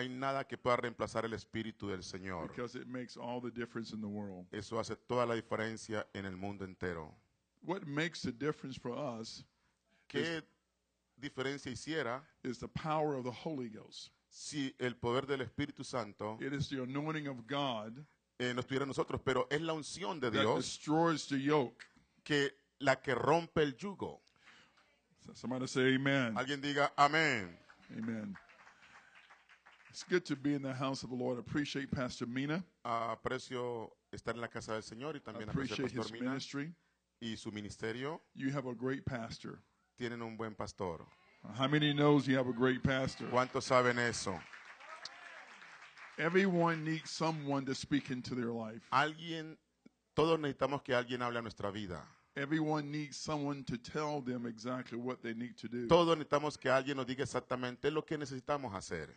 Hay nada que pueda reemplazar el Espíritu del Señor. because it makes all the difference in the world. Eso hace toda la diferencia en el mundo entero. What makes the difference for us ¿Qué diferencia hiciera is the power of the Holy Ghost. si el poder del Espíritu Santo It is the anointing of God eh, no estuviera en nosotros? Pero es la unción de that Dios destroys the yoke. que la que rompe el yugo. So somebody say amen. Alguien diga amén. Amen. It's good to be in the house of the Lord. I appreciate Pastor Mina. Ah, aprecio estar en la casa del Señor y I también aprecio al appreciate his Pastor Mina ministry. y su ministerio. You have a great pastor. Tienen un buen pastor. How many knows you have a great pastor? ¿Cuántos saben eso? Everyone needs someone to speak into their life. Alguien, todos necesitamos que alguien hable a nuestra vida. Everyone needs someone to tell them exactly what they need to do. Todos necesitamos que alguien nos diga exactamente lo que necesitamos hacer.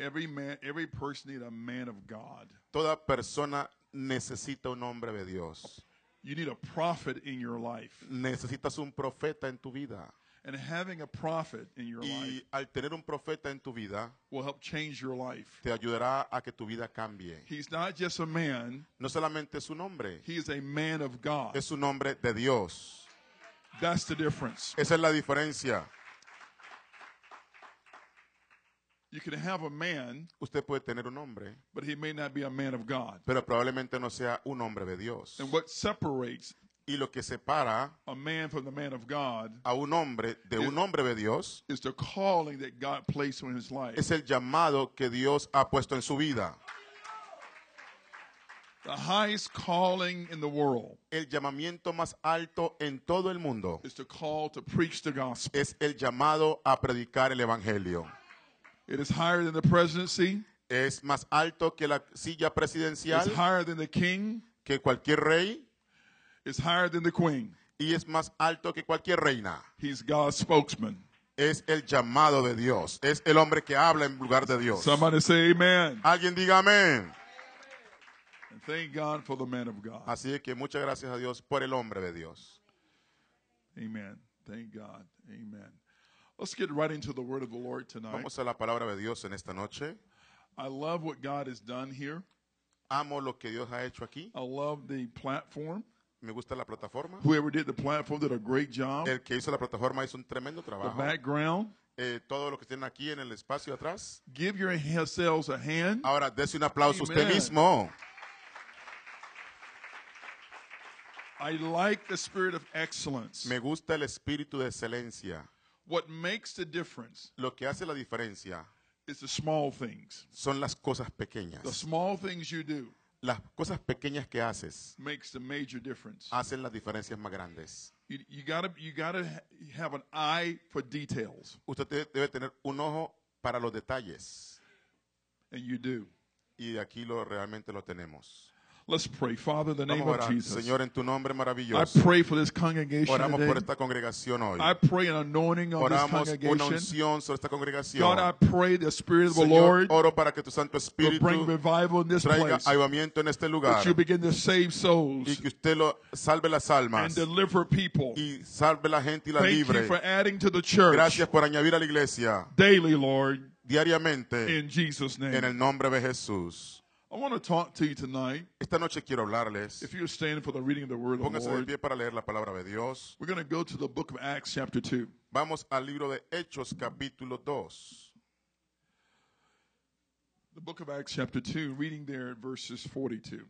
Every man, every person need a man of God. Toda persona necesita un hombre de Dios. You need a prophet in your life. Necesitas un profeta en tu vida. And having a prophet in your life Y al tener un profeta en tu vida, will help change your life. te ayudará a que tu vida cambie. He's not just a man, No solamente es un hombre, he is a man of God. es un hombre de Dios. That's the difference. Esa es la diferencia. You can have a man, Usted puede tener un hombre, but he may not be a man of God. pero probablemente no sea un hombre de Dios. And what separates Y lo que separa a man from the man of God a un hombre de un hombre de Dios is the calling that God placed on his life. es el llamado que Dios ha puesto en su vida. The highest calling in the world El llamamiento más alto en todo el mundo is to call to preach the gospel. es el llamado a predicar el Evangelio. It is higher than the presidency. Es más alto que la silla It's presidencial, higher than the king. que cualquier rey, It's higher than the queen. y es más alto que cualquier reina. He's God's spokesman. Es el llamado de Dios. Es el hombre que habla en lugar de Dios. Somebody say amen. Alguien diga amén. And thank God for the man of God. Así que muchas gracias a Dios por el hombre de Dios. Amen. Thank God. Amen. Let's get right into the word of the Lord tonight. Vamos a la palabra de Dios en esta noche. I love what God has done here. Amo lo que Dios ha hecho aquí. I love the platform. Me gusta la plataforma. Whoever did the platform did a great job. El que hizo la plataforma hizo un tremendo The trabajo. background. Eh, todo lo que tienen aquí en el espacio atrás. Give yourselves a hand. Ahora, dese un aplauso a usted Amen. mismo. I like the spirit of excellence. Me gusta el espíritu de excelencia. What makes the difference Lo que hace la diferencia is the small things. son las cosas The pequeñas. small things you do Las cosas pequeñas que haces makes the major difference. hacen las diferencias más grandes. You, you gotta you gotta ha- have an eye for details, Usted te- debe tener un ojo para los detalles. and you do. Y aquí lo realmente lo tenemos. Let's pray, Father, in the name Vamos a of orar. Jesus. Señor, en tu nombre I maravilloso. pray for this congregation Oramos por today. esta congregación hoy. I pray an anointing on this Oramos una congregation. unción sobre esta congregación. God, I pray the Spirit of the Señor, Lord oro para que tu Santo will Espíritu bring revival in this traiga place. avivamiento en este lugar That you begin to save y souls que usted lo salve las and almas deliver people. y salve la gente y la Thank you libre. for adding to the church Gracias por añadir a la iglesia daily, Lord, diariamente in Jesus' en name. el nombre de Jesús. I want to talk to you tonight. Esta noche quiero hablarles. If you're standing for the reading of the Word of the Póngase de Lord, pie para leer la palabra de Dios. we're going to go to the book of Acts, chapter 2. Vamos al libro de Hechos capítulo 2. The book of Acts, chapter 2, reading there at verses 42.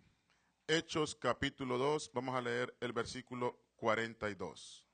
Hechos capítulo 2, vamos a leer el versículo 42.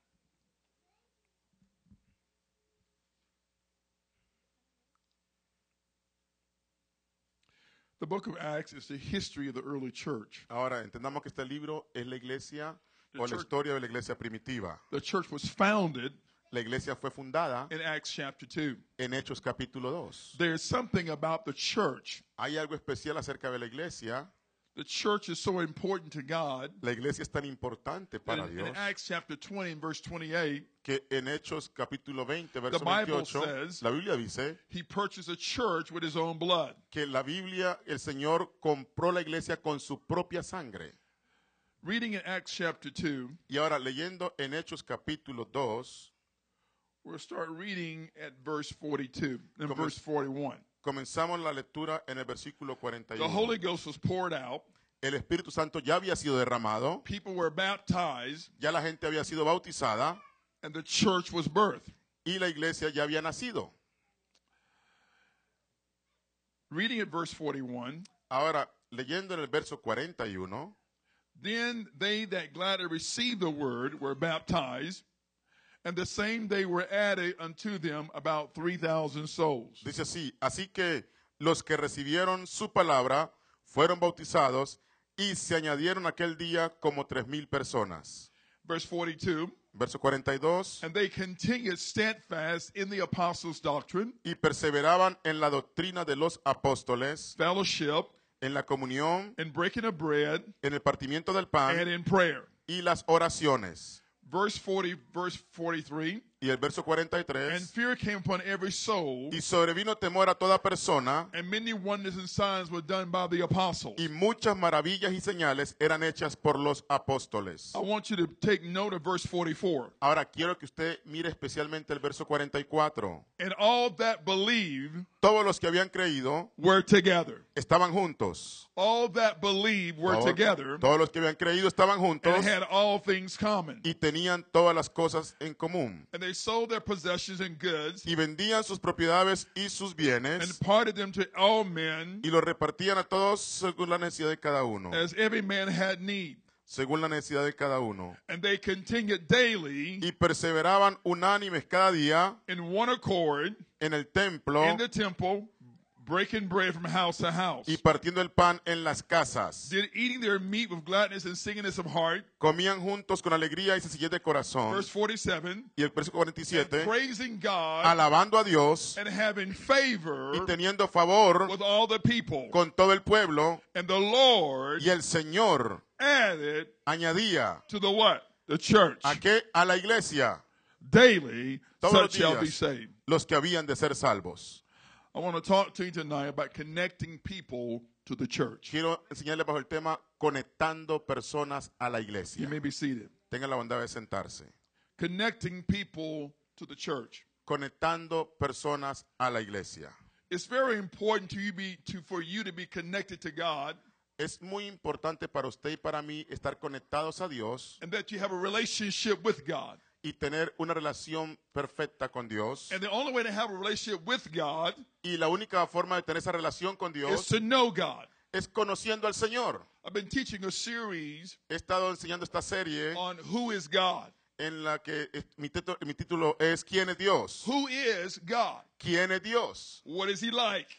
The book of Acts is the history of the early church. Ahora, entendamos que este libro es la iglesia The o la church- historia de la iglesia primitiva. The church was founded La iglesia fue fundada in Acts chapter 2. en Hechos capítulo 2. There's something about the church Hay algo especial acerca de la iglesia The church is so important to God La iglesia es tan importante para in, Dios in Acts chapter 20 and verse 28, que en Hechos capítulo 20, verso Bible 28, says- la Biblia dice he purchased a church with his own blood. que la Biblia, el Señor compró la iglesia con su propia sangre. Reading in Acts chapter 2, Y ahora leyendo en Hechos capítulo 2, we'll start reading at verse 42 and verse 41. Comenzamos la lectura en el versículo The Holy 41. Ghost was poured out. El Espíritu Santo ya había sido derramado, People were baptized, ya la gente había sido bautizada and the church was birthed. y la iglesia ya había nacido. Reading at verse 41, Ahora, leyendo en el verso 41, then they that gladly received the word were baptized, and the same day were added unto them about 3,000 souls. dice así, así que los que recibieron su palabra fueron bautizados y se añadieron aquel día como tres mil personas. Verse 42, Verso 42, and they continued steadfast in the apostles' doctrine, y perseveraban en la doctrina de los apóstoles, fellowship, en la comunión, and breaking of bread, en el partimiento del and pan in prayer. y las oraciones. Verse 40, verse 43, Y el verso and fear came upon every soul, y sobrevino temor a toda persona, and many wonders and signs were done by the apostles. y muchas maravillas y señales eran hechas por los apóstoles. I want you to take note of verse 44. Ahora quiero que usted mire especialmente el verso 44. And all that believed Todos los que habían creído were together. estaban juntos. All that believed were Todos, together todos los que habían creído estaban juntos and had all things common. y tenían todas las cosas en común. And they sold their possessions and goods Y vendían sus propiedades y sus and bienes parted them to all men y los repartían a todos según la necesidad de cada uno. as every man had need. Según la necesidad de cada uno. And they continued daily Y perseveraban unánimes cada día in one accord en el templo in the temple, breaking bread from house to house. y partiendo el pan en las casas. Did eating their meat with gladness and singleness of heart. Comían juntos con alegría y sencillez de corazón. Verse 47. Y el verso 47, Praising God alabando a Dios and having favor y teniendo favor with all the people. con todo el pueblo. And the Lord Y el Señor added añadía to the what? The church. a qué? A la iglesia Daily, todos los such shall be días saved. los que habían de ser salvos. I want to talk to you tonight about connecting people to the church. Quiero enseñarles bajo el tema conectando personas a la You iglesia. may be seated. Tengan la bondad de sentarse. Connecting people to the church. Conectando personas a la iglesia. It's very important to you be to for you to be connected to God Es muy importante para usted y para mí estar conectados a Dios and that you have a relationship with God. Y tener una relación perfecta con Dios. And the only way to have a relationship with God Y la única forma de tener esa relación con is Dios to know God. es conociendo al Señor. I've been teaching a series He estado enseñando esta serie on who is God. en la que mi título, mi título es ¿Quién es Dios? Who is God? ¿Quién es Dios? What is he like?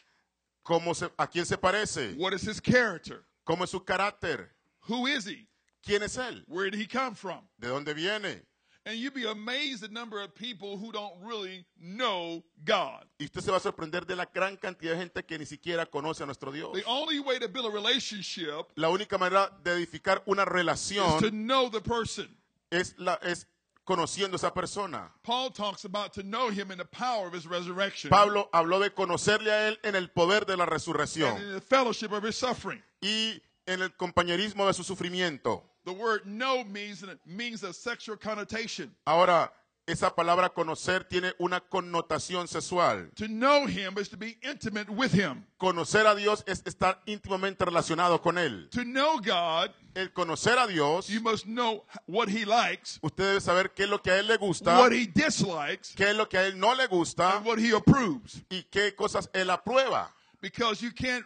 ¿Cómo se- ¿A quién se parece? What is his character? ¿Cómo es su carácter? Who is he? ¿Quién es Él? Where did he come from? ¿De dónde viene? And you'd be amazed the number of people who don't really know God. Y usted se va a sorprender de la gran cantidad de gente que ni siquiera conoce a nuestro Dios. The only way to build a relationship La única manera de edificar una is to relación know the person. es, la, es conociendo a esa persona. Paul talks about to know him in the power of his resurrection Pablo habló de conocerle a Él en el poder de la and resurrección in the fellowship of his suffering. y en el compañerismo de su sufrimiento. The word know means, means a sexual connotation. Ahora, esa palabra conocer tiene una connotación sexual. To know him is to be intimate with him. Conocer a Dios es estar íntimamente relacionado con Él. To know God, El conocer a Dios, you must know what he likes, usted debe saber qué es lo que a Él le gusta, what he dislikes, qué es lo que a Él no le gusta and what he approves. y qué cosas Él aprueba. Because you can't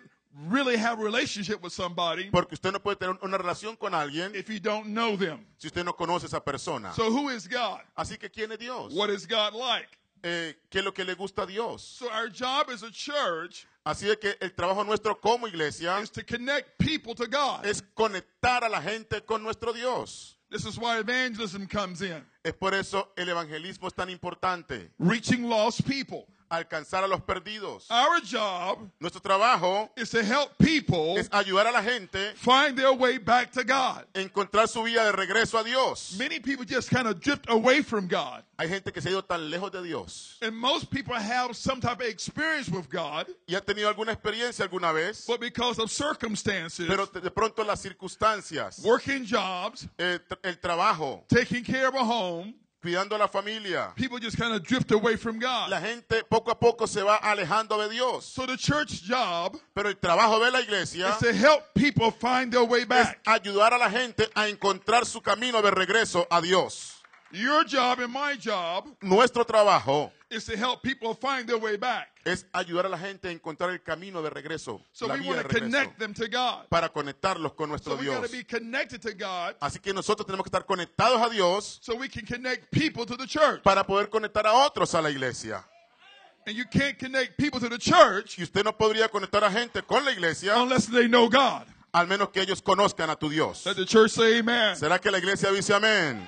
really have a relationship with somebody Porque usted no puede tener una relación con alguien if you don't know them. si usted no conoce a esa persona. So who is God? Así que, ¿quién es Dios? What is God like? Eh, ¿Qué es lo que le gusta a Dios? So our job as a church Así que el trabajo nuestro como iglesia is to connect people to God. es conectar a la gente con nuestro Dios. This is why evangelism comes in. Es por eso el evangelismo es tan importante. Reaching lost people. Alcanzar a los perdidos. Our job Nuestro trabajo is to help people es ayudar a la gente find their way back to God. encontrar su vía de regreso a Dios. Many people just kind of drift away from God. Hay gente que se ha ido tan lejos de Dios And most people have some type of experience with God, y ha tenido alguna experiencia alguna vez, but because of circumstances, pero de pronto las circunstancias, working jobs, tr- el trabajo, taking care of a home, cuidando a la familia, people just kind of drift away from God. la gente poco a poco se va alejando de Dios. So the church job Pero el trabajo de la iglesia is to help people find their way es back. ayudar a la gente a encontrar su camino de regreso a Dios. Your job and my job Nuestro trabajo is to help people find their way back. es ayudar a la gente a encontrar el camino de regreso, So la we vía de want to regreso, connect them to God. para conectarlos con nuestro So we got Dios. to be connected to God Así que nosotros tenemos que estar conectados a Dios so we can connect people to the church. para poder conectar a otros a la iglesia. And you can't connect people to the church Y usted no podría conectar a gente con la iglesia unless they know God. al menos que ellos conozcan a tu Dios. Let the church say amen. ¿Será que la iglesia dice amén?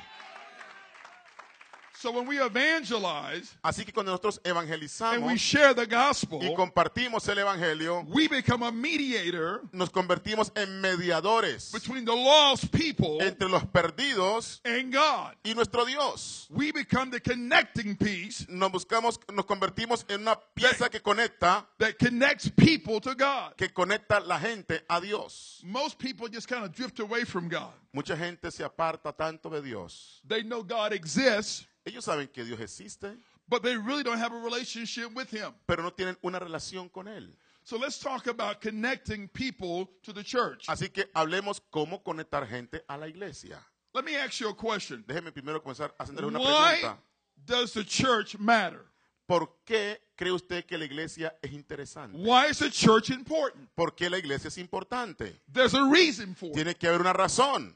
So when we evangelize Así que cuando nosotros and we evangelizamos share the gospel, y compartimos el evangelio, we become a mediator nos convertimos en mediadores between the lost people entre los perdidos and God. y nuestro Dios. We become the connecting piece Nos buscamos, nos convertimos en una pieza que conecta, that connects people to God. que conecta la gente a Dios. Most people just kind of drift away from God. Mucha gente se aparta tanto de Dios. They know God exists, Ellos saben que Dios existe, but they really don't have a relationship with Him. pero no tienen una relación con Él. So let's talk about connecting people to the church. Así que hablemos cómo conectar gente a la iglesia. Let me ask you a question. Déjeme primero comenzar haciéndole una Why pregunta. does the church matter? ¿Por qué cree usted que la iglesia es interesante? Why is the church important? ¿Por qué la iglesia es importante? There's a reason for it. Tiene que haber una razón.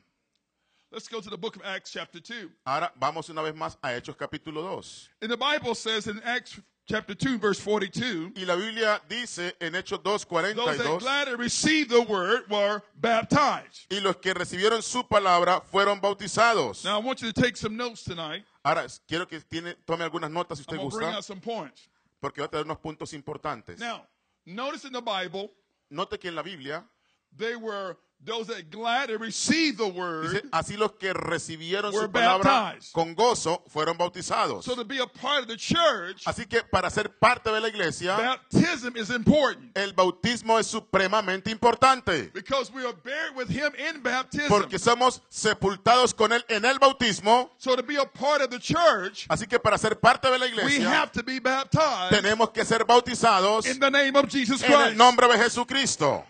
Let's go to the book of Acts, chapter 2. Ahora vamos una vez más a Hechos capítulo 2. And the Bible says in Acts chapter 2, verse 42, Y la Biblia dice en Hechos those that 2:42, gladly received the word were baptized. y los que recibieron su palabra fueron bautizados. Now, I want you to take some notes tonight. Ahora quiero que tiene, tome algunas notas si usted bring gusta, out some points. porque va a tener unos puntos importantes. Now, notice in the Bible, Note que en la Biblia they were those that gladly received the dice, word. así los que recibieron su palabra baptized. con gozo fueron bautizados. So to be a part of the church, Así que para ser parte de la iglesia, baptism is important el bautismo es supremamente importante. because we are buried with him in baptism. Porque somos sepultados con él en el bautismo. So to be a part of the church, Así que para ser parte de la we iglesia, have to be baptized tenemos que ser bautizados in the name of Jesus en el Christ. nombre de Jesucristo.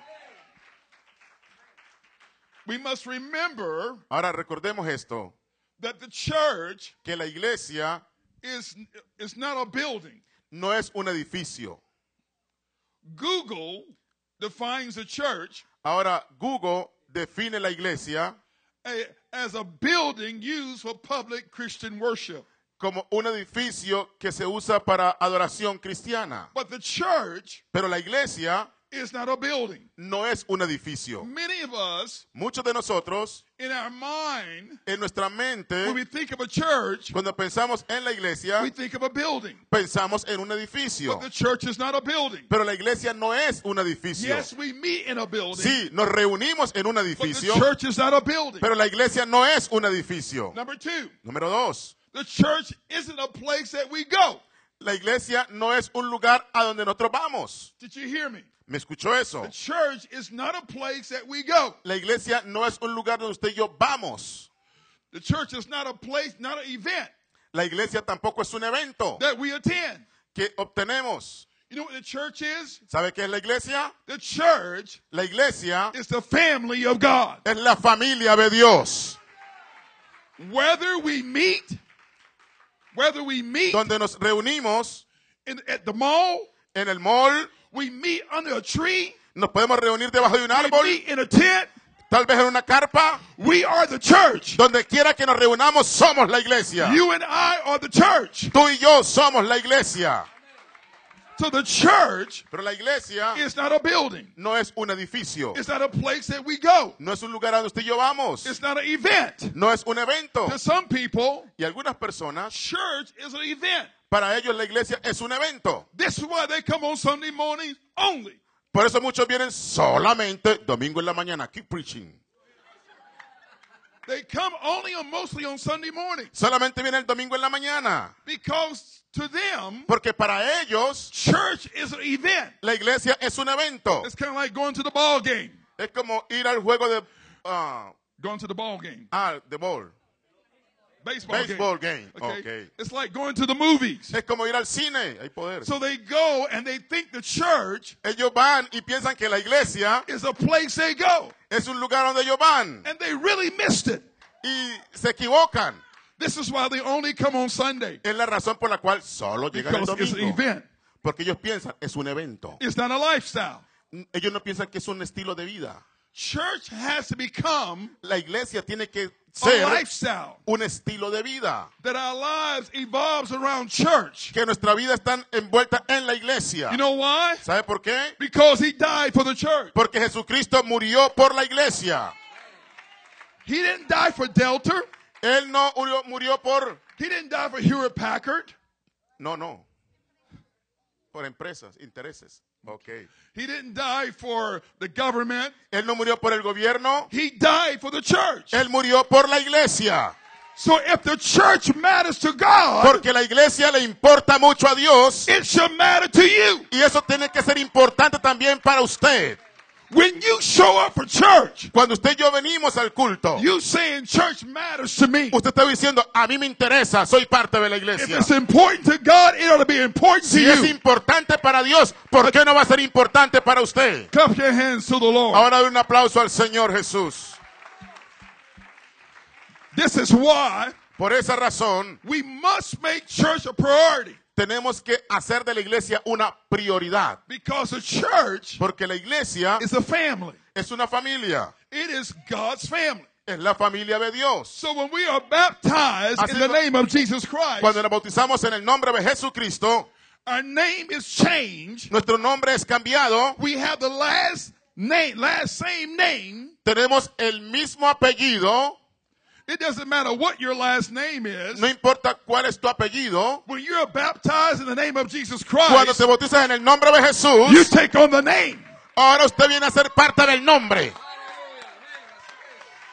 We must remember Ahora recordemos esto, that the church que la iglesia is, is not a building. no es un edificio. Google defines the church Ahora Google define la iglesia a- as a building used for public Christian worship. como un edificio que se usa para adoración cristiana. But the church Pero la iglesia is not a building. no es un edificio. Many of us, Muchos de nosotros, in our mind, en nuestra when mente, we think of a church, cuando pensamos en la iglesia, we think of a building. pensamos en un edificio. But the church is not a building. Pero la iglesia no es un edificio. Yes, we meet in a building, Sí, nos reunimos en un but the edificio, church is not a building. pero la iglesia no es un edificio. Number two, Número dos, the church isn't a place that we go. La iglesia no es un lugar a donde nosotros vamos. Did you hear me? ¿Me escuchó eso? The church is not a place that we go. La iglesia no es un lugar donde usted y yo vamos. The church is not a place, not an event La iglesia tampoco es un evento that we attend. que obtenemos. You know what the church is? ¿Sabe qué es la iglesia? The church La iglesia is the family of God. es la familia de Dios, Whether we meet, whether we meet donde nos reunimos in, at the mall, en el mall, we meet under a tree, nos podemos reunir debajo de un we árbol, meet in a tent, tal vez en una carpa, we are the church. donde quiera que nos reunamos somos la iglesia. You and I are the church. Tú y yo somos la iglesia. So the church Pero la iglesia is not a building. no es un edificio. It's not a place that we go. No es un lugar a donde usted y yo vamos. It's not an event. No es un evento. To some people, Y algunas personas church is an event. Para ellos la iglesia es un evento. This is why they come on Sunday mornings only. Por eso muchos vienen solamente domingo en la mañana. Keep preaching. They come only on mostly on Sunday morning Solamente viene el domingo en la mañana. because to them, Porque para ellos church is an event. la iglesia es un evento. It's kind of like going to the ball game. Es como ir al juego de ah, Going to the ball game, ah, de ball. Baseball, Baseball game. game. Okay. It's like going to the movies. Es como ir al cine. Hay poder. So they go and they think the church Ellos van y piensan que la iglesia is a place they go, es un lugar donde ellos van. and they really missed it. Y se equivocan. This is why they only come on Sunday Es la razón por la cual solo llegan el because it's an domingo. event. Porque ellos piensan, es un evento. It's not a lifestyle. Ellos no piensan que es un estilo de vida. Church has to become La iglesia tiene que a ser lifestyle. un estilo de vida. That our lives evolves around church. Que nuestra vida está envuelta en la iglesia. You know why? ¿Sabe por qué? Because he died for the church. Porque Jesucristo murió por la iglesia. He didn't die for Delta. Él no murió, murió por... He didn't die for Hewlett Packard. No, no. Por empresas, intereses. Ok. He didn't die for the government. Él no murió por el gobierno. He died for the church. Él murió por la iglesia. So if the church matters to God, Porque la iglesia le importa mucho a Dios. it should matter to you. Y eso tiene que ser importante también para usted. When you show up for church, Cuando usted y yo venimos al culto, you saying church matters to me. usted está diciendo, a mí me interesa, soy parte de la If iglesia. it's important to God, it ought to be important to Si es you. importante para Dios, ¿por qué no va a ser importante para usted? Clap your hands to the Lord. Ahora un aplauso al Señor Jesús. This is why Por esa razón, we must make church a priority tenemos que hacer de la iglesia una prioridad. because the church Porque la iglesia is a family. es una familia. It is God's family. Es la familia de Dios. So when we are baptized Así in the name of Jesus Christ, Cuando nos bautizamos en el nombre de Jesucristo, our name is changed. nuestro nombre es cambiado. We have the last name, last same name. Tenemos el mismo apellido. It doesn't matter what your last name is. No importa cuál es tu apellido. When you're baptized in the name of Jesus Cuando Christ, te bautizas en el nombre de you Jesús, take on the name. ahora usted viene a ser parte del nombre.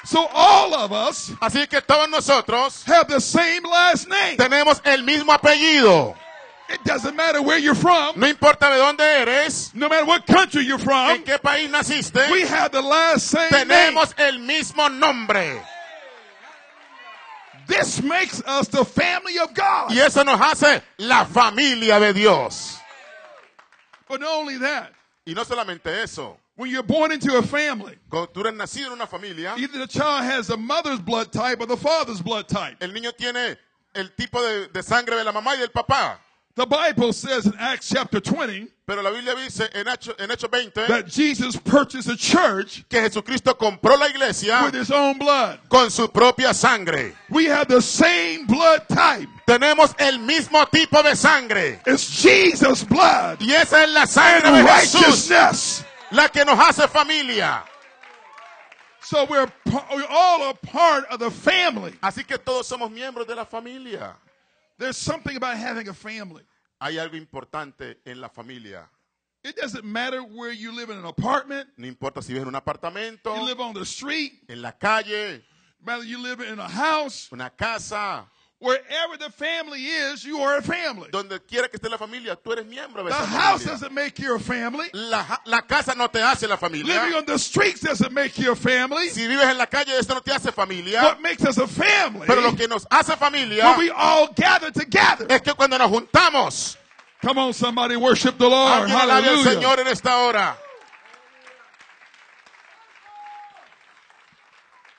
So all of us Así que todos nosotros have the same last name. tenemos el mismo apellido. It doesn't matter where you're from, No importa de dónde eres, no matter what country you're en from, qué país naciste, we have the last same name. tenemos el mismo nombre. This makes us the family of God. Y eso nos hace la familia de Dios. But not only that, Y no solamente eso. when you're born into a family, Cuando tú eres nacido en una familia, either the child has the mother's blood type or the father's blood type. el niño tiene el tipo de, de sangre de la mamá y del papá. The Bible says in Acts chapter 20 Pero la Biblia dice en Hechos en Hecho 20 that Jesus purchased a church que Jesucristo compró la iglesia with his own blood. con su propia sangre. We have the same blood type. Tenemos el mismo tipo de sangre. It's Jesus' blood Y esa es la sangre de Jesús, righteousness. la que nos hace familia. So we're, pa- we all are part of the family. Así que todos somos miembros de la familia. There's something about having a family. Hay algo importante en la familia. It doesn't matter where you live in an apartment, No importa si vives en un apartamento, you live on the street, en la calle, whether you live in a house, una casa, wherever the family is, you are a family. donde quiera que esté la familia, tú eres miembro de The esa house familia. doesn't make you a family. La, la casa no te hace la Living familia. on the streets doesn't make you a family. Si vives en la calle, eso no te hace familia. What makes us a family Pero lo que nos hace familia when we all gather together. es que cuando nos juntamos, Come on, somebody worship the Lord. alabe al Hallelujah. Señor en esta hora.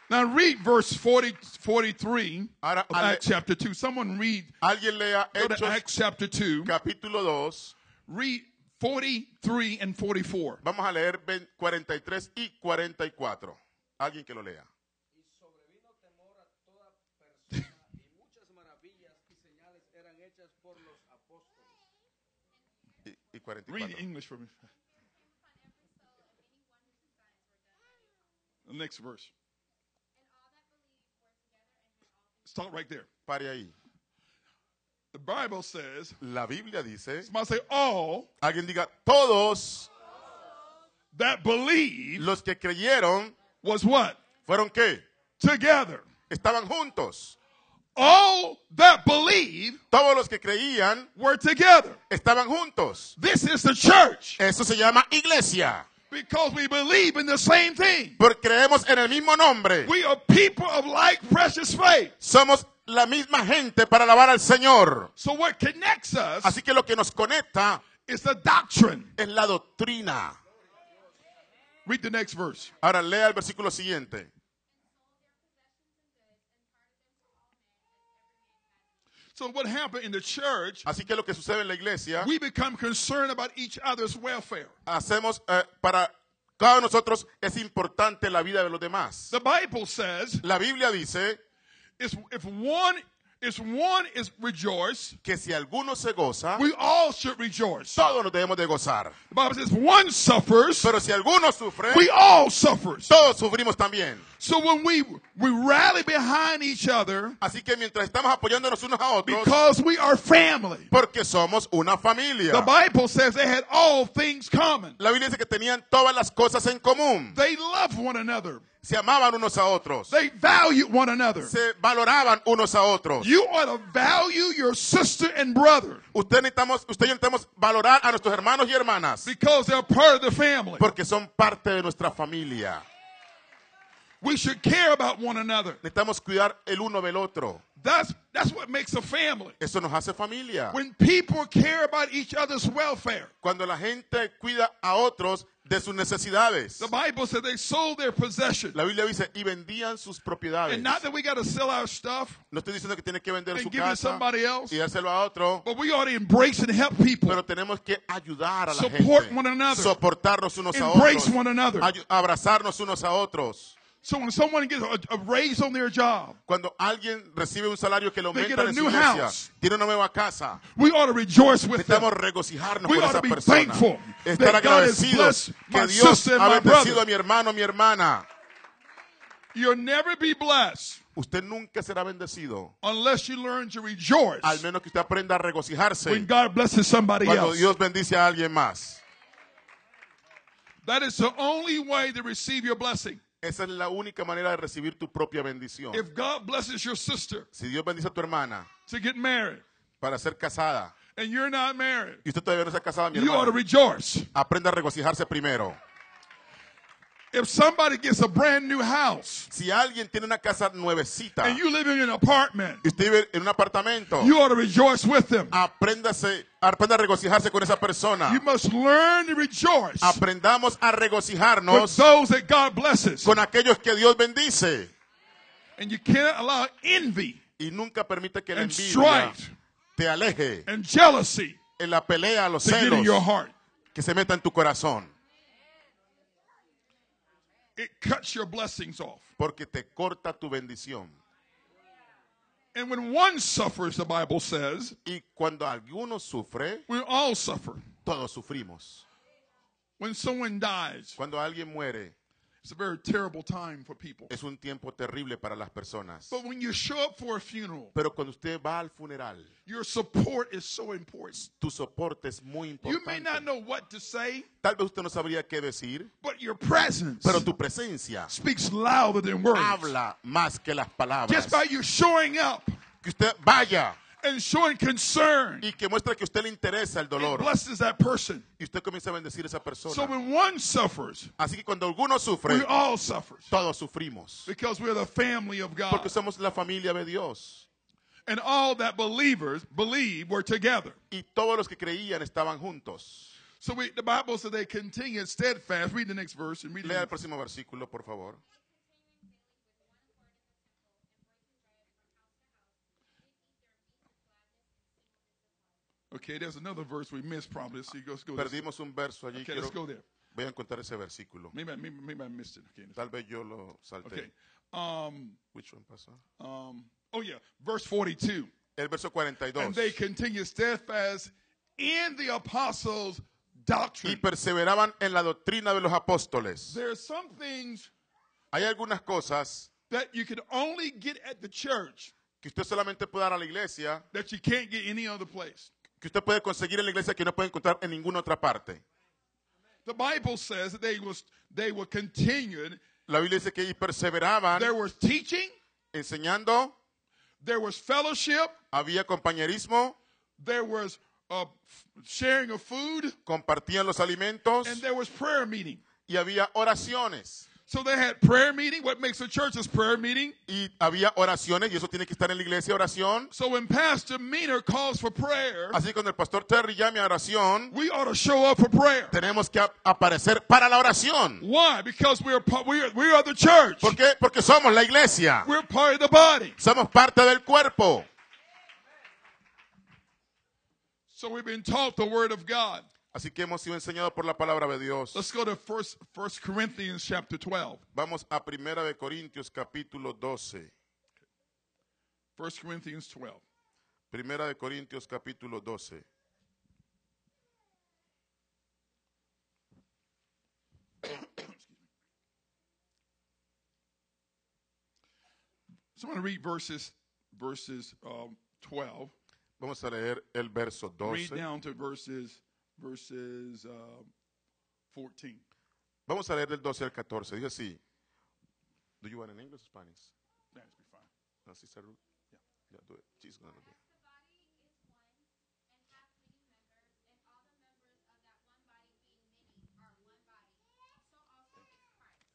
Now read verse 40, 43 Ahora, of Acts chapter 2. Someone read, Alguien lea Hechos Acts chapter 2. capítulo 2. Read 43 and 44. Vamos a leer 20 43 y 44. Alguien que lo lea. y sobrevino temor a toda persona, y muchas maravillas y señales eran hechas por los apóstoles. Y, y Read English for me. The next verse. Start right there. Pare ahí. The Bible says, La Biblia dice, somebody say, all alguien diga, todos that believe los que creyeron was what? fueron qué? Together. Estaban juntos. All that believe Todos los que creían were together. estaban juntos. This is the church Eso se llama iglesia. Because we believe in the same thing. Porque creemos en el mismo nombre. We are people of like precious faith. Somos la misma gente para alabar al Señor. So what connects us Así que lo que nos conecta is the doctrine. es la doctrina. Read the next verse. Ahora lea el versículo siguiente. So what happened in the church, Así que lo que sucede en la iglesia, we become concerned about each other's welfare. hacemos eh, para cada uno de nosotros es importante la vida de los demás. The Bible says La Biblia dice if one is one is rejoice, que si alguno se goza, we all should rejoice. todos nos debemos de gozar. The Bible says if one suffers, Pero si alguno sufre, we all suffers. todos sufrimos también. So when we we rally behind each other Así que mientras estamos apoyándonos unos a otros, because we are family. porque somos una familia. The Bible says they had all things common. La Biblia dice que tenían todas las cosas en común. They loved one another. Se amaban unos a otros. They valued one another. Se valoraban unos a otros. You ought to value your sister and brother Usted, necesitamos, usted y necesitamos valorar a nuestros hermanos y hermanas because they're part of the family. porque son parte de nuestra familia. We should care about one another. Necesitamos cuidar el uno del otro. That's that's what makes a family. Eso nos hace familia. When people care about each other's welfare. Cuando la gente cuida a otros de sus necesidades. The Bible said they sold their possession. La Biblia dice, y vendían sus propiedades. And not that we got to sell our stuff No estoy diciendo que tiene que vender su casa somebody else, y dárselo a otro, but we ought to embrace and help people. pero tenemos que ayudar a la Support gente, one another. soportarnos unos a Embrace otros, one another. abrazarnos unos a otros. So when someone gets a, a raise on their job, Cuando alguien recibe un salario que get aumenta en su iglesia, house. tiene una nueva casa, we ought to rejoice with them. regocijarnos We por ought to esa persona. Estar agradecidos que Dios ha bendecido a mi hermano, mi hermana. You'll never be blessed Usted nunca será bendecido, unless you learn to rejoice al menos que usted aprenda a regocijarse when God blesses somebody cuando else. Dios bendice a alguien más. That is the only way to receive your blessing. Esa es la única manera de recibir tu propia bendición. If God blesses your sister Si Dios bendice a tu hermana to get married para ser casada and you're not married, y usted todavía no se ha casado, mi you ought to hermano, rejoice. aprenda a regocijarse primero. If somebody gets a brand new house Si alguien tiene una casa nuevecita and you live in an apartment, y usted vive en un apartamento, you ought to rejoice with them. apréndase, aprenda a regocijarse con esa persona. You must learn to rejoice Aprendamos a with regocijarnos those that God blesses. con aquellos que Dios bendice And you cannot allow envy y nunca permite que la envidia te aleje and jealousy en la pelea, los celos que se meta en tu corazón, It cuts your blessings off. porque te corta tu bendición. And when one suffers, the Bible says, Y cuando alguno sufre, we all suffer. todos sufrimos. When someone dies, Cuando alguien muere, it's a very terrible time for people. es un tiempo terrible para las personas. But when you show up for a funeral, Pero cuando usted va al funeral, your support is so important. tu soporte es muy You may not importante. know what to say, Tal vez usted no sabría qué decir, but your presence pero tu presencia speaks louder than words. habla más que las palabras. Just by you showing up Que usted vaya and showing concern, y que muestre que usted le interesa el dolor. blesses that person. Y usted comienza a bendecir a esa So persona. when one suffers, Así que cuando alguno we sufre, all suffer todos sufrimos. because we're the family of God. Porque somos la familia de Dios. And all that believers believe were together. Y todos los que creían estaban juntos. So we, the Bible says they continued steadfast. Read the next verse and read the Lea el próximo versículo, por favor. Okay, there's another verse we missed probably. Let's let's go. Perdimos un verso allí. Okay, Quiero, let's go there. voy a encontrar ese versículo. Maybe, I- maybe, maybe I missed it. Okay. let's- Tal vez yo lo salté. Okay. Um, Which one pasó? um, oh yeah, verse 42. El verso 42. And 42. they continued steadfast in the apostles' Y doctrine. perseveraban en la doctrina de los apóstoles. There are some things Hay algunas cosas that you can only get at the church que usted solamente puede dar a la iglesia, that you can't get any other place. Que usted puede conseguir en la iglesia que no puede encontrar en ninguna otra parte. The Bible says that they was they were continued. La Biblia dice que ellos perseveraban There was teaching, enseñando, there was fellowship, había compañerismo, there was uh, sharing of food, compartían los alimentos and there was prayer meeting. y había oraciones. So they had prayer meeting. What makes a church is prayer meeting. Y había oraciones y eso tiene que estar en la iglesia, oración. So when Pastor Meaner calls for prayer, Así cuando el pastor Terry llame a oración, we ought to show up for prayer. tenemos que aparecer para la oración. Why? Because we are we are, we are the church. ¿Por qué? Porque somos la iglesia. We're part of the body. Somos parte del cuerpo. So we've been taught the word of God. Así que hemos sido enseñados por la palabra de Dios. Let's go to first First Corinthians chapter 12. Vamos a Primera de Corintios capítulo 12. First Corinthians 12. Primera de Corintios capítulo 12. So I'm going to read verses verses um, 12. Vamos a leer el verso Read 12. down to verses verses uh, 14. Vamos a leer del 12 al 14. Dice así. Do you want in English or Spanish? That's be fine. No, Sister Ruth? Yeah. Yeah, do it. She's gonna do it. The body is one and hath many members, and all the members of that one body being many are one body. So also is Christ.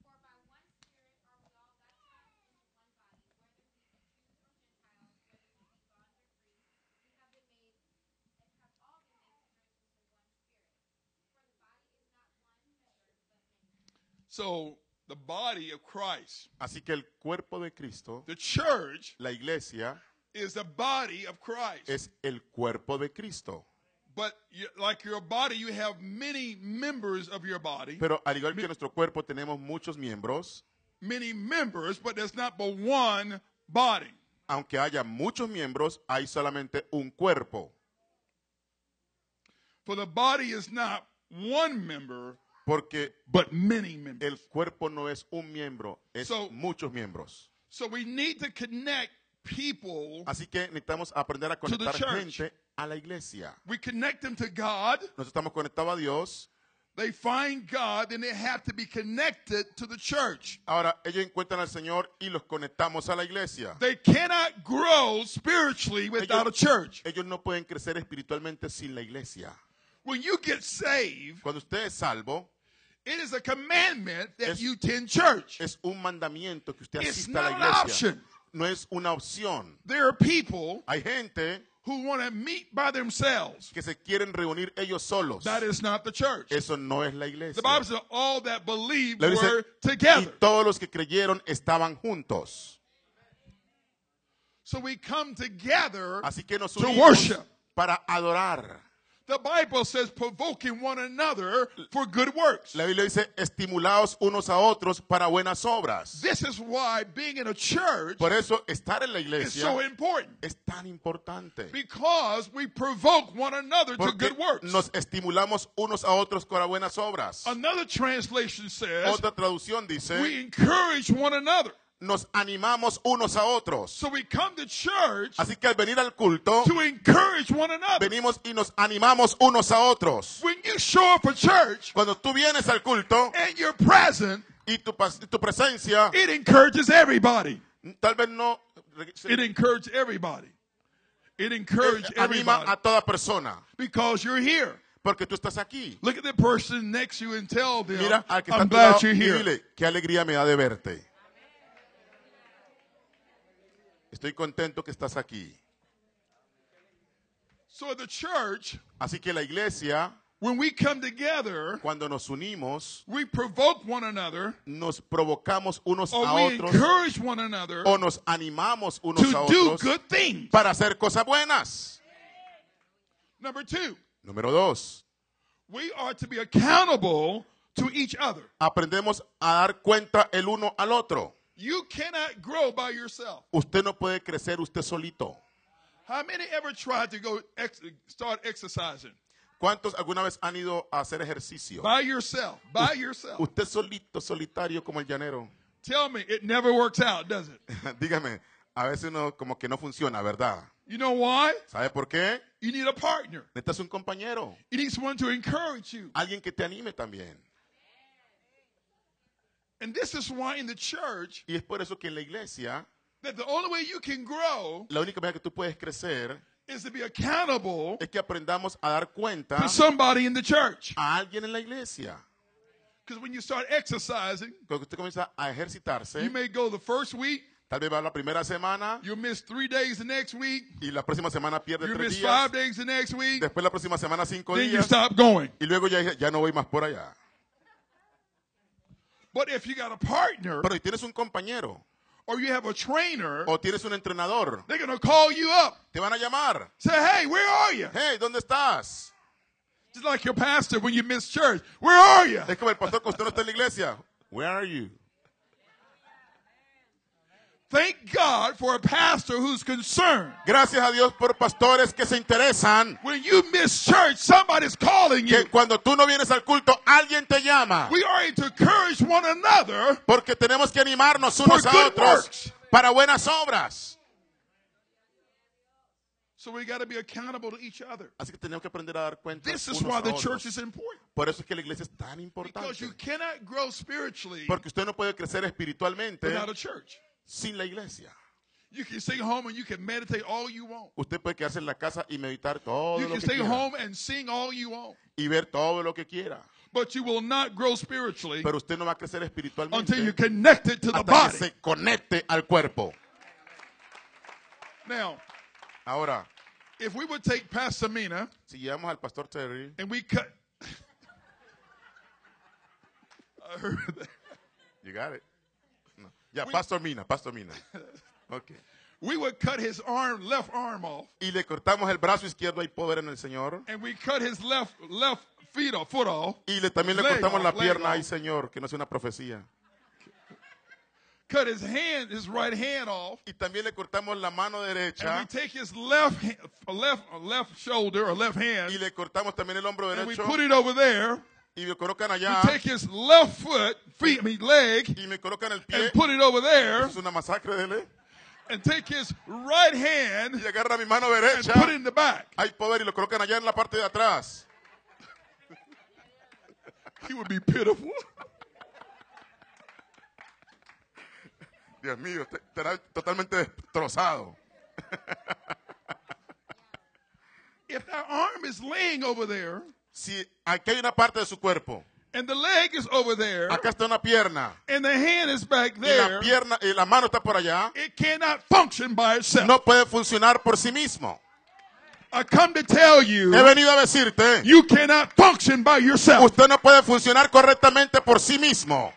For by one Spirit are we all baptized into one body, whether we be Jews or Gentiles, whether we be bonds or free, we have been made and have all been made sinners into one Spirit. For the body is not one member, but many. So the body of Christ, Así que el cuerpo de Cristo, the church, la iglesia, is the body of Christ. es el cuerpo de Cristo. But you, like your body, you have many members of your body, Pero al igual que nuestro cuerpo tenemos muchos miembros, many members, but there's not but one body. aunque haya muchos miembros, hay solamente un cuerpo. For the body is not one member, Porque but many members. el cuerpo no es un miembro, es So- muchos miembros. So we need to connect people. Así que necesitamos aprender a conectar gente a la iglesia. We connect them to God. Nosotros estamos conectados a Dios. They find God, then they have to be connected to the church. Ahora ellos encuentran al Señor y los conectamos a la iglesia. They cannot grow spiritually without a church. Ellos no pueden crecer espiritualmente sin la iglesia. When you get saved, Cuando usted es salvo, it is a commandment that Es- you attend church. es un mandamiento que usted It's asista a la iglesia. option. No es una opción. There are people Hay gente who want to meet by themselves. que se quieren reunir ellos solos. That is not the church. Eso no es la The iglesia. Bible says all that believed were dice, y together. todos los que creyeron estaban juntos. So we come together. Así que nos To worship. para adorar. The Bible says provoking one another for good works. La Biblia dice, estimulados unos a otros para buenas obras. This is why being in a church Por eso estar en la is iglesia so important. es tan importante. Because we provoke one another to Porque good works. nos estimulamos unos a otros las buenas obras. Another translation says Otra traducción dice, we encourage one another. Nos animamos unos a otros. So we come to church Así que al venir al culto, to encourage one another. venimos y nos animamos unos a otros. When you show up for church Cuando tú vienes al culto and you're present, y tu, tu presencia, it encourages everybody. tal vez no It encourages everybody. It encourages eh, anima everybody a toda persona. because you're here. Porque tú estás aquí. Look at the person next to you and tell them, Mira al que I'm glad you're here. dile, qué alegría me da de verte. Estoy contento que estás aquí. So the church, Así que la iglesia, when we come together, cuando nos unimos, we provoke one another nos provocamos unos or a we otros encourage one another o nos animamos unos a to do otros good things. para hacer cosas buenas. Number two, Número dos, we are to be accountable to each other. aprendemos a dar cuenta el uno al otro. You cannot grow by yourself. Usted no puede crecer usted solito. How many ever tried to go ex- start exercising ¿Cuántos alguna vez han ido a hacer ejercicio? by yourself? By yourself. Usted solito, solitario como el llanero. Tell me, it never works out, does it? Dígame, A veces uno como que no funciona, ¿verdad? You know why? ¿Sabe por qué? You need a partner. Necesitas un compañero, You need someone to encourage you. alguien que te anime también. And this is why in the church Y es por eso que en la iglesia, that the only way you can grow la única manera que tú puedes crecer is to be accountable es que aprendamos a dar cuenta to somebody in the church. a alguien en la iglesia. Because when you start exercising, Cuando usted comienza a you ejercitarse, may go the first week, tal vez va la primera semana you'll miss three days the next week, y la próxima semana pierde you tres miss días. five days the next week, Después la próxima semana cinco then you días stop going. y luego ya, ya no voy más por allá. But if you got a partner Pero si tienes un compañero or you have a trainer, o tienes un entrenador, they're to call you up. te van a llamar. Say, hey, where are you? Hey, ¿dónde estás? Just like your pastor when you miss church. Where are you? Es como el pastor cuando usted no está en la iglesia. Where are you? Thank God for a pastor who's concerned. Gracias a Dios por pastores que se interesan. When you miss church, somebody's calling you. Que cuando tú no vienes al culto, alguien te llama. We are to encourage one another. Porque tenemos que animarnos unos a otros works. para buenas obras. So we got to be accountable to each other. Así que tenemos que aprender a dar cuenta. This is why the otros. church is important. Por eso es que la iglesia es tan Because you importante. cannot grow spiritually Porque usted no puede crecer espiritualmente without a church. Sin la iglesia. You can stay home and you can meditate all you want. Usted puede quedarse en la casa y meditar todo You lo can que stay quiera. home and sing all you want. y ver todo lo que quiera. But you will not grow spiritually Pero usted no va a crecer espiritualmente until you're connected to the hasta que body. se conecte al cuerpo. Now, Ahora, if we would take Pastor Mina si llevamos al pastor Terry, and we cut. I heard that. you got it. No. Ya, Pastor Mina, Pastor Mina. Ok. We would cut his arm, left arm off, Y le cortamos el brazo izquierdo, hay poder en el Señor. and we cut his left left feet off, foot off. Y le, también le cortamos la off, leg pierna, ay Señor, que no sea una profecía. Cut his hand, his right hand off, Y también le cortamos la mano and we derecha. take his left left left shoulder or left hand, Y le cortamos también el hombro and we derecho. put it over there. Y me colocan allá. take his left foot, feet, I mean leg, Y me colocan el pie. and put it over there, Es una masacre and take his right hand Y agarra mi mano and put it in the back. Hay poder y lo colocan allá en la parte de atrás. He would be pitiful. Dios mío, estará totalmente destrozado. If that arm is laying over there Si aquí hay una parte de su cuerpo, and the leg is over there acá está una pierna and the hand is back y la there, pierna y la mano está por allá, it cannot function by itself. no puede funcionar por sí mismo. I come to tell you, He venido a decirte, you cannot function by yourself. usted no puede funcionar correctamente por sí mismo.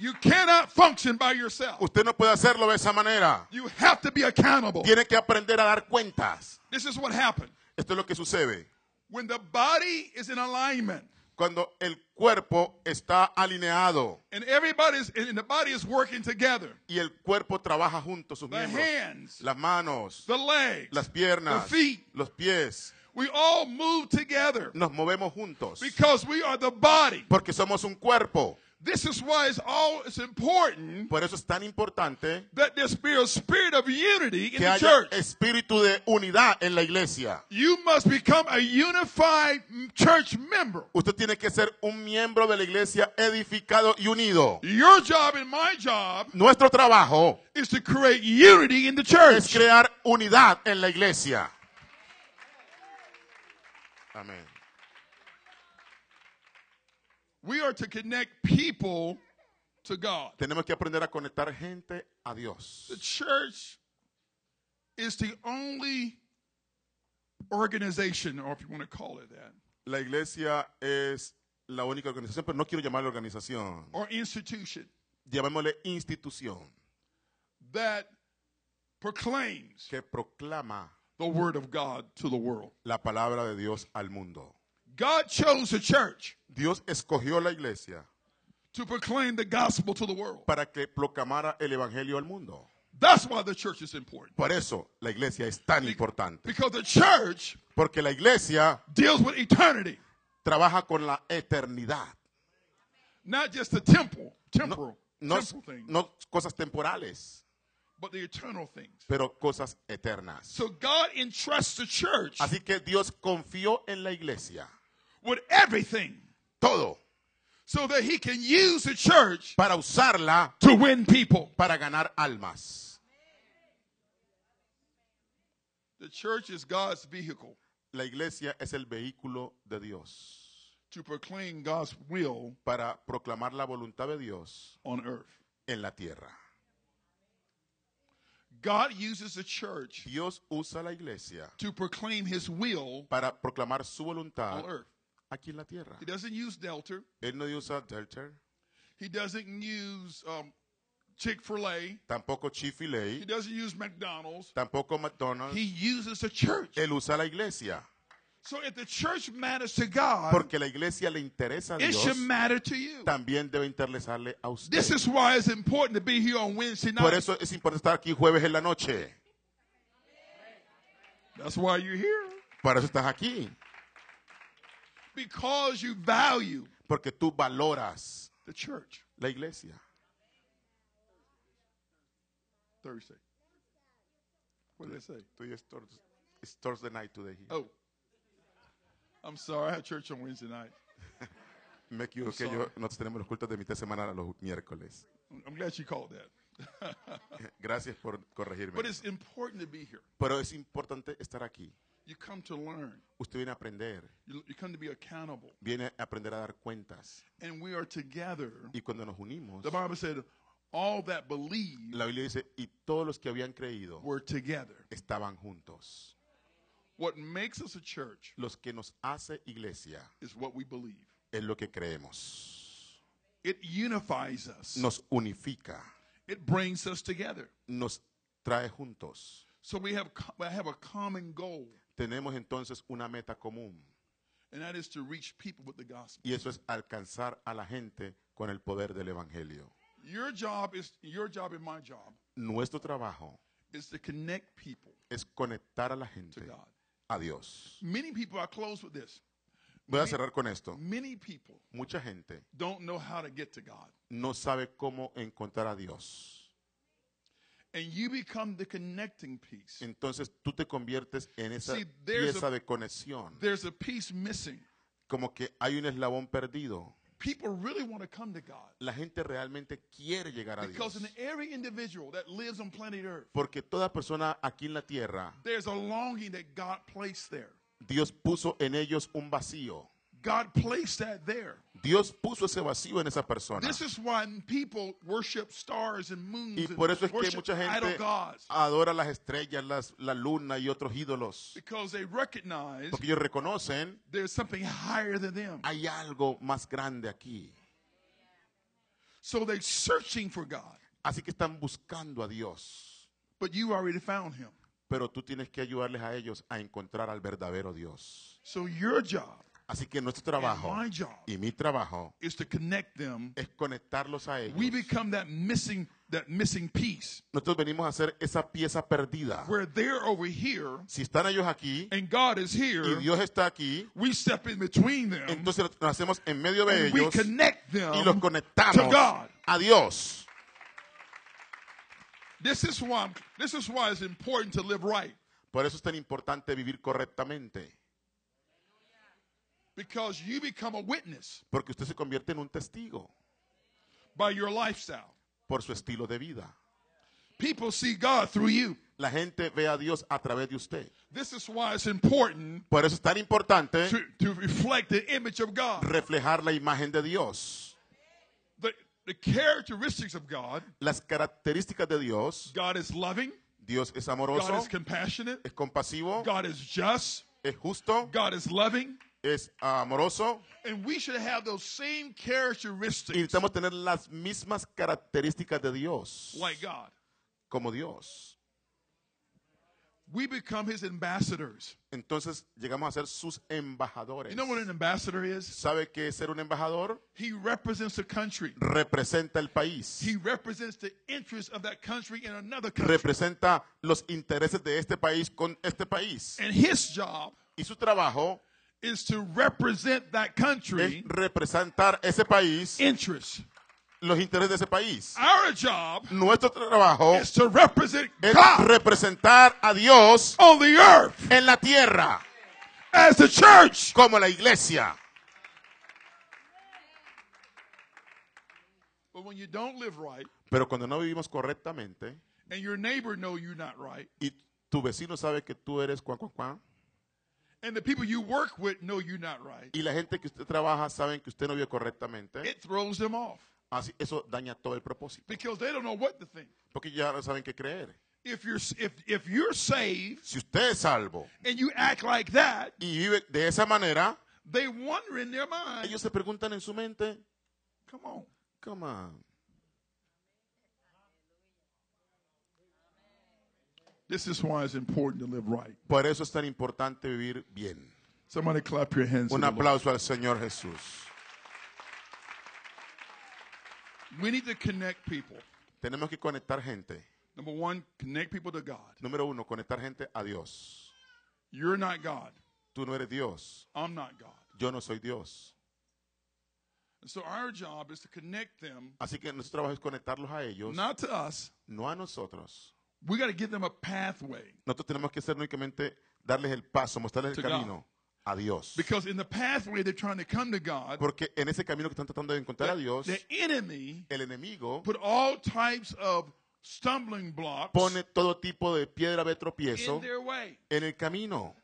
You cannot function by yourself. Usted no puede hacerlo de esa manera. You have to be accountable. Tiene que aprender a dar cuentas. This is what happened. Esto es lo que sucede. When the body is in alignment Cuando el cuerpo está alineado and everybody's and the body is working together, y el cuerpo trabaja juntos, sus the miembros, hands, las manos, the legs, las piernas, the feet, los pies, we all move together nos movemos juntos because we are the body. porque somos un cuerpo. This is why it's all it's important Por eso es tan importante that there be a spirit of unity in que the haya church. espíritu de unidad en la iglesia. You must become a unified church member. Usted tiene que ser un miembro de la iglesia edificado y unido. Your job and my job Nuestro trabajo is to create unity in the es church. crear unidad en la iglesia. Amén. We are to connect people to God. Tenemos que aprender a conectar gente a Dios. The church is the only organization, or if you want to call it that, La iglesia es la única organización, pero no quiero llamarle organización. or institution Llamémosle institución that proclaims que proclama the word of God to the world. la palabra de Dios al mundo. God chose the church Dios escogió la iglesia to proclaim the gospel to the world. para que proclamara el evangelio al mundo. That's why the church is important. Por eso la iglesia es tan importante. Because the church Porque la iglesia deals with eternity, trabaja con la eternidad. not just the temple, temporal. no, temporal things, no cosas temporales, but the eternal things. pero cosas eternas. So God entrusts the church Así que Dios confió en la iglesia with everything todo so that he can use the church para usarla to win people. para ganar almas. The church is God's vehicle La iglesia es el vehículo de Dios to proclaim God's will para proclamar la voluntad de Dios on earth. en la tierra. God uses the church Dios usa la iglesia to proclaim his will para proclamar su voluntad on earth. Aquí en la tierra. He doesn't use Delta. Él no usa Delta, He doesn't use um, Chick fil A. tampoco Chick-fil-A, He doesn't use McDonald's. tampoco McDonald's. He uses the church. Él usa la iglesia So if the church matters to God, porque la iglesia le interesa a it should matter to you. También debe interesarle a usted. This is why it's important to be here on Wednesday Por night. eso es importante estar aquí jueves en la noche. That's why you're here. Por eso estás aquí. Because you value Porque tú valoras the church. la iglesia. Thursday. What did I say? Today is Thurs- it's Thursday night today here. Oh. I'm sorry. I had church on Wednesday night. Me equivoqué sorry. yo. Nosotros tenemos los cultos de mitad de semana los miércoles. I'm glad you called that. Gracias por corregirme. but it's important to be here. Pero es importante estar aquí. You come to learn. Usted viene a aprender, You, you come to be accountable. viene a aprender a dar cuentas. And we are together. Y cuando nos unimos, The Bible said, all that believe la Biblia dice, y todos los que habían creído were together. estaban juntos. What makes us a church Los que nos hace iglesia is what we believe. es lo que creemos. It unifies us. Nos unifica, It brings us together. nos trae juntos. So we have we have a common goal, Tenemos entonces una meta común and that is to reach people with the gospel. y eso es alcanzar a la gente con el poder del Evangelio. Your job is your job and my job Nuestro trabajo is to connect people es conectar a la to gente God. a Dios. Many people I close with this. Voy a cerrar con esto. Many people Mucha gente don't know how to get to God. no sabe cómo encontrar a Dios. And you become the connecting piece. Entonces tú te conviertes en esa See, there's pieza a- de conexión. There's a piece missing. Como que hay un eslabón perdido. People really want to come to God. La gente realmente quiere llegar a Because Dios. in every individual that lives on planet Earth, Porque toda persona aquí en la tierra, there's a longing that God placed there. Dios puso en ellos un vacío. God placed that there. Dios puso ese vacío en esa persona. This is why people worship stars and moons Y por eso es que mucha idol gente gods adora las estrellas, las, la luna y otros ídolos. because they recognize Porque ellos reconocen, there's something higher than them. hay algo más grande aquí. So they're searching for God, Así que están buscando a Dios. but you already found him. Pero tú tienes que ayudarles a ellos a encontrar al verdadero Dios. So your job Así que nuestro trabajo and my job y mi trabajo is to connect them. es conectarlos a ellos. We become that missing that missing piece Nosotros venimos a hacer esa pieza perdida. where they're over here Si están ellos aquí and God is y here. Dios está aquí, We step in between them entonces nos hacemos en medio de and we ellos connect y los them conectamos to God. a Dios. This is why this is why it's important to live right Por eso es tan importante vivir correctamente. Because you become a witness Porque usted se convierte en un testigo by your lifestyle. por su estilo de vida. People see God through you. La gente ve a Dios a través de usted. This is why it's important Por eso es tan importante to, to reflect the image of God. reflejar la imagen de Dios. The, the characteristics of God Las características de Dios. God is loving, Dios es amoroso, God is compassionate, es compasivo, God is just, es justo, God is loving, es amoroso. and we should have those same Y characteristics necesitamos tener las mismas características de Dios like God. como Dios. We become his ambassadors. Entonces llegamos a ser sus embajadores. You know what an ambassador is? ¿Sabe qué es ser un embajador? He represents a country. Representa el país. He represents the interests of that country in another country. Representa los intereses de este país con este país. And his job Y su trabajo is to represent that es country representar ese país interests los intereses de ese país. Our job Nuestro trabajo is to represent es God representar a Dios on the earth en la tierra as the church. como la iglesia. But when you don't live right Pero cuando no vivimos correctamente and your neighbor know you're not right y tu vecino sabe que tú eres cuan, cuan, cuan, and the people you work with know you're not right, y la gente que usted trabaja saben que usted no vive correctamente, it throws them off así eso daña todo el propósito. because they don't know what to think. Porque ya no saben qué creer. If you're if if you're saved Si usted es salvo and you act like that, y vive de esa manera, they wonder in their mind, ellos se preguntan en su mente, come on. come on. This is why it's important to live right. Por eso es tan importante vivir bien. Somebody clap your hands. Un aplauso al Señor Jesús. We need to connect people. Tenemos que conectar gente. Number one, connect people to God. Número uno, conectar gente a Dios. You're not God. Tú no eres Dios. I'm not God. Yo no soy Dios. And so our job is to connect them, Así que nuestro trabajo es conectarlos a ellos, not to us. no a nosotros. We got to give them a pathway. Nosotros tenemos que únicamente darles el paso, mostrarles el God. camino a Dios. Because in the pathway they're trying to come to God, Porque en ese camino que están tratando de encontrar a Dios, the enemy el enemigo put all types of stumbling blocks pone todo tipo de piedra de in tropiezo their way. en el camino.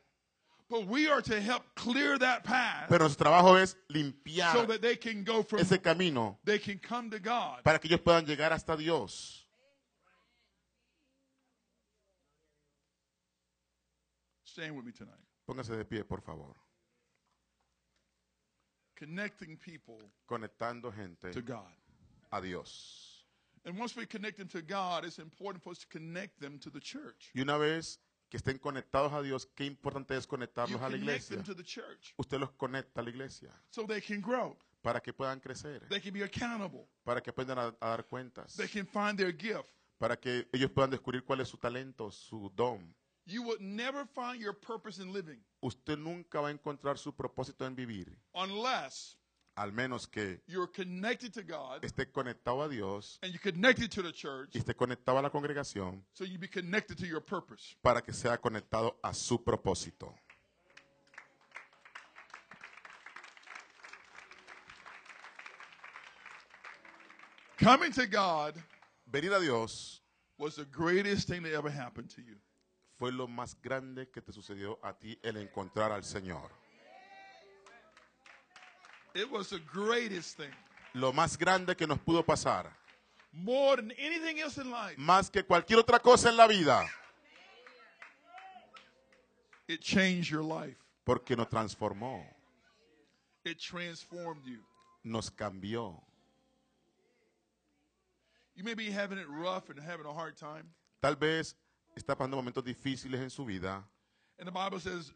But we are to help clear that path Pero nuestro trabajo es so limpiar that they can go from ese camino they can come to God. para que ellos puedan llegar hasta Dios. Stand with me tonight. Póngase de pie, por favor. Connecting people Conectando gente to God. a Dios. And once we connect them to God, it's important for us to connect them to the church. Y una vez que estén conectados a Dios, qué importante es You conectarlos a la connect iglesia. them to the church Usted los conecta a la iglesia so they can grow. para que puedan crecer, They can be accountable. para que aprendan a, a dar cuentas, They can find their gift. para que ellos puedan descubrir cuál es su talento, su don. You would never find your purpose in living Usted nunca va a encontrar su propósito en vivir, unless al menos que you're connected to God esté conectado a Dios and you're connected to the church y esté conectado a la congregación so you be connected to your purpose. para que sea conectado a su propósito. Coming to God Venir a Dios was the greatest thing that ever happened to you. Fue lo más grande que te sucedió a ti el encontrar al Señor. It was the greatest thing. Lo más grande que nos pudo pasar, More than anything else in life, más que cualquier otra cosa en la vida, it changed your life. porque nos transformó, It transformed you. nos cambió. You may be having it rough and having a hard time. Tal vez está pasando momentos difíciles en su vida And the Bible says,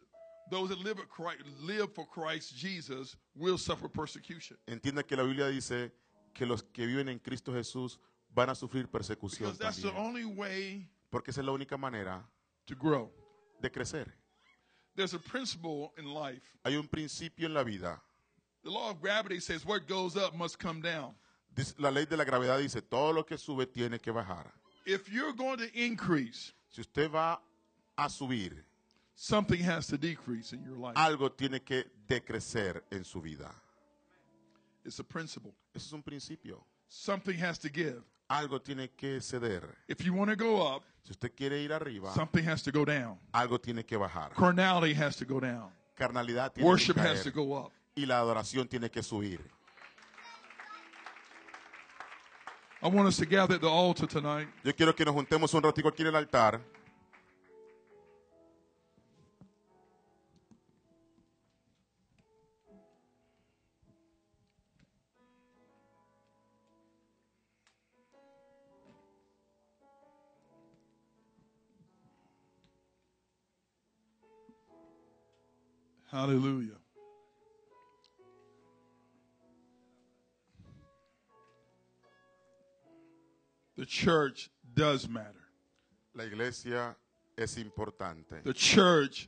those that live, Christ, live for Christ Jesus will suffer persecution. Entienda que la Biblia dice que los que viven en Cristo Jesús van a sufrir persecución Because that's the también. only way Porque esa es la única manera to grow. de crecer. There's a principle in life. Hay un principio en la vida. The law of gravity says what goes up must come down. Dice- La ley de la gravedad dice, todo lo que sube tiene que bajar. If you're going to increase, Si usted va a subir, something has to decrease in your life. algo tiene que decrecer en su vida. It's a principle. Eso es un principio. Something has to give. Algo tiene que ceder. If you want to go up, Si usted quiere ir arriba, something has to go down. algo tiene que bajar. Carnality has to go down. Carnalidad tiene Worship que has to go up. y la adoración tiene que subir. I want us to gather at the altar tonight. Yo quiero que nos juntemos un ratico aquí en el altar. Hallelujah. The church does matter. La iglesia es importante. The church